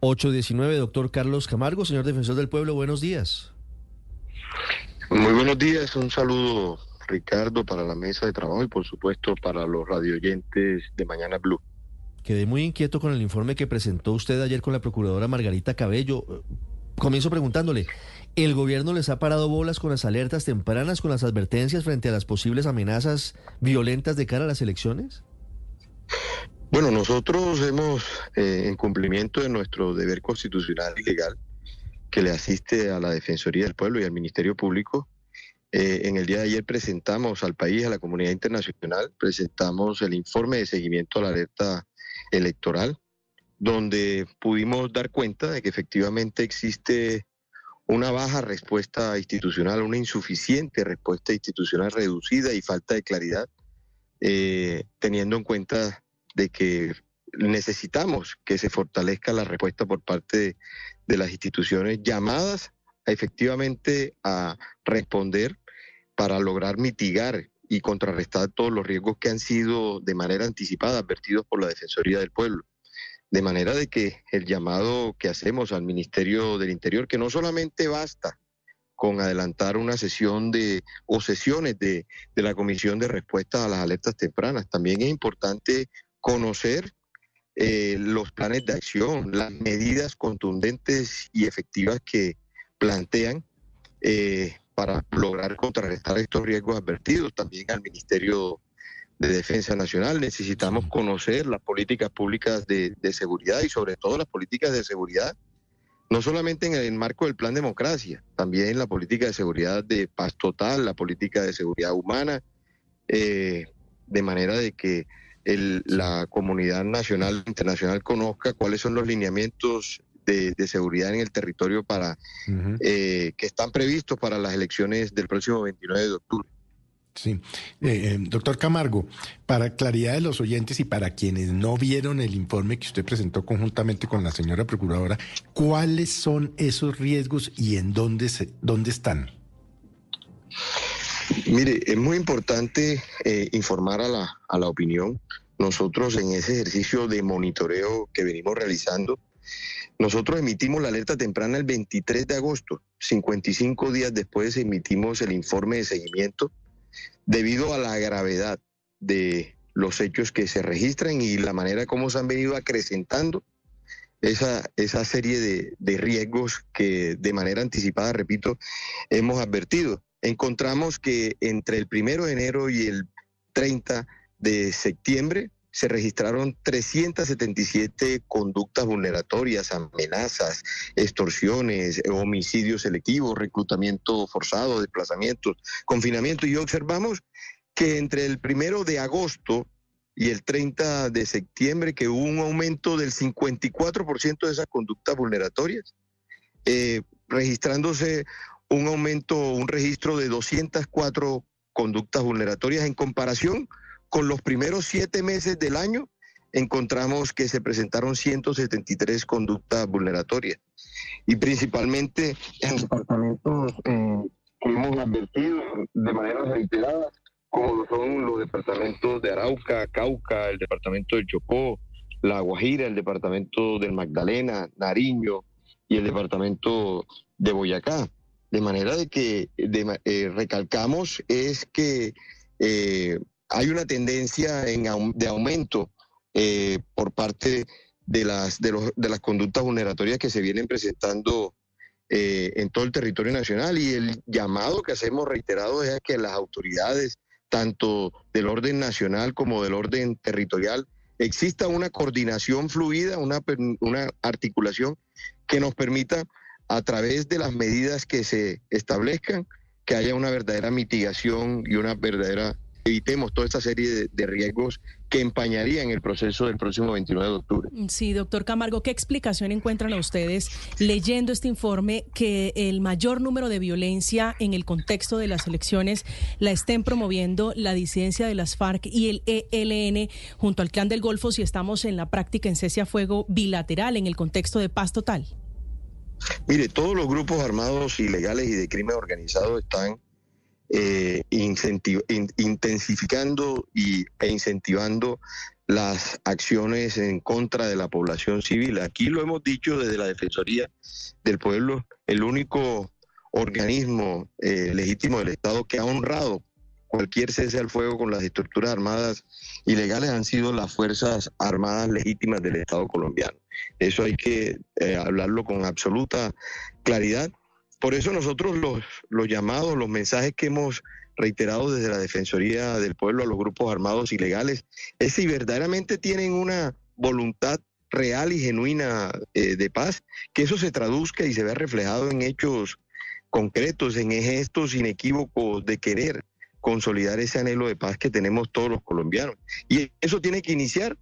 819, doctor Carlos Camargo, señor defensor del pueblo, buenos días. Muy buenos días, un saludo Ricardo para la mesa de trabajo y por supuesto para los radioyentes de Mañana Blue. Quedé muy inquieto con el informe que presentó usted ayer con la procuradora Margarita Cabello. Comienzo preguntándole, ¿el gobierno les ha parado bolas con las alertas tempranas, con las advertencias frente a las posibles amenazas violentas de cara a las elecciones? Bueno, nosotros hemos, eh, en cumplimiento de nuestro deber constitucional y legal, que le asiste a la Defensoría del Pueblo y al Ministerio Público, eh, en el día de ayer presentamos al país, a la comunidad internacional, presentamos el informe de seguimiento a la alerta electoral, donde pudimos dar cuenta de que efectivamente existe una baja respuesta institucional, una insuficiente respuesta institucional reducida y falta de claridad, eh, teniendo en cuenta de que necesitamos que se fortalezca la respuesta por parte de, las instituciones llamadas a, efectivamente a responder para lograr mitigar y contrarrestar todos los riesgos que han sido de manera anticipada advertidos por la Defensoría del Pueblo. De manera de que el llamado que hacemos al Ministerio del Interior, que no solamente basta con adelantar una sesión de o sesiones de, de la Comisión de Respuesta a las Alertas Tempranas, también es importante conocer eh, los planes de acción, las medidas contundentes y efectivas que plantean eh, para lograr contrarrestar estos riesgos advertidos. También al Ministerio de Defensa Nacional necesitamos conocer las políticas públicas de, seguridad y sobre todo las políticas de seguridad, no solamente en el marco del Plan Democracia, también la política de seguridad de paz total, la política de seguridad humana, eh, de manera de que la comunidad nacional e internacional conozca cuáles son los lineamientos de, seguridad en el territorio para eh, que están previstos para las elecciones del próximo 29 de octubre. Sí, eh, eh, doctor Camargo, para claridad de los oyentes y para quienes no vieron el informe que usted presentó conjuntamente con la señora procuradora, ¿cuáles son esos riesgos y en dónde, se, dónde están? Mire, es muy importante eh, informar a la, a la opinión. Nosotros en ese ejercicio de monitoreo que venimos realizando, nosotros emitimos la alerta temprana el 23 de agosto. 55 días después emitimos el informe de seguimiento debido a la gravedad de los hechos que se registran y la manera como se han venido acrecentando esa, esa serie de, de riesgos que de manera anticipada, repito, hemos advertido encontramos que entre el primero de enero y el 30 de septiembre se registraron 377 conductas vulneratorias, amenazas, extorsiones, homicidios selectivos, reclutamiento forzado, desplazamientos, confinamiento. Y observamos que entre el primero de agosto y el 30 de septiembre que hubo un aumento del 54% de esas conductas vulneratorias, eh, registrándose un aumento, un registro de 204 conductas vulneratorias en comparación con los primeros siete meses del año. Encontramos que se presentaron 173 conductas vulneratorias y principalmente en departamentos eh, que hemos advertido de manera reiterada, como son los departamentos de Arauca, Cauca, el departamento de Chocó, La Guajira, el departamento del Magdalena, Nariño y el departamento de Boyacá. De manera de que eh, recalcamos es que eh, hay una tendencia en, de aumento eh, por parte de las, de, los, de, las conductas vulneratorias que se vienen presentando en todo el territorio nacional. Y el llamado que hacemos reiterado es que las autoridades, tanto del orden nacional como del orden territorial, exista una coordinación fluida, una, una articulación que nos permita a través de las medidas que se establezcan, que haya una verdadera mitigación y una verdadera evitemos toda esta serie de, riesgos que empañarían el proceso del próximo 29 de octubre. Sí, doctor Camargo, ¿qué explicación encuentran a ustedes leyendo este informe que el mayor número de violencia en el contexto de las elecciones la estén promoviendo la disidencia de las FARC y el ELN junto al Clan del Golfo si estamos en la práctica en cese a fuego bilateral en el contexto de paz total? Mire, todos los grupos armados ilegales y de crimen organizado están eh, intensificando y, e incentivando las acciones en contra de la población civil. Aquí lo hemos dicho desde la Defensoría del Pueblo, el único organismo eh, legítimo del Estado que ha honrado cualquier cese al fuego con las estructuras armadas ilegales han sido las Fuerzas Armadas legítimas del Estado colombiano. Eso hay que eh, hablarlo con absoluta claridad. Por eso nosotros los, los llamados, los mensajes que hemos reiterado desde la Defensoría del Pueblo a los grupos armados ilegales es si verdaderamente tienen una voluntad real y genuina eh, de paz, que eso se traduzca y se vea reflejado en hechos concretos, en gestos inequívocos de querer consolidar ese anhelo de paz que tenemos todos los colombianos. Y eso tiene que iniciar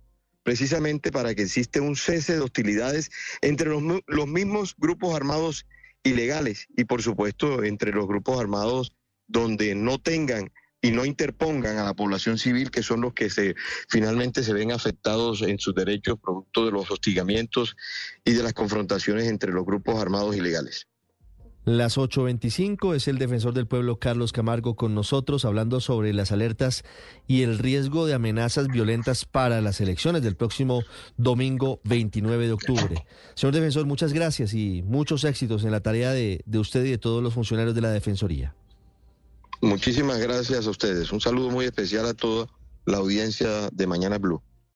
precisamente para que exista un cese de hostilidades entre los, los mismos grupos armados ilegales y por supuesto entre los grupos armados donde no tengan y no interpongan a la población civil, que son los que se finalmente se ven afectados en sus derechos producto de los hostigamientos y de las confrontaciones entre los grupos armados ilegales. Las 8.25 es el defensor del pueblo Carlos Camargo con nosotros hablando sobre las alertas y el riesgo de amenazas violentas para las elecciones del próximo domingo 29 de octubre. Señor defensor, muchas gracias y muchos éxitos en la tarea de, de usted y de todos los funcionarios de la Defensoría. Muchísimas gracias a ustedes. Un saludo muy especial a toda la audiencia de Mañana Blue.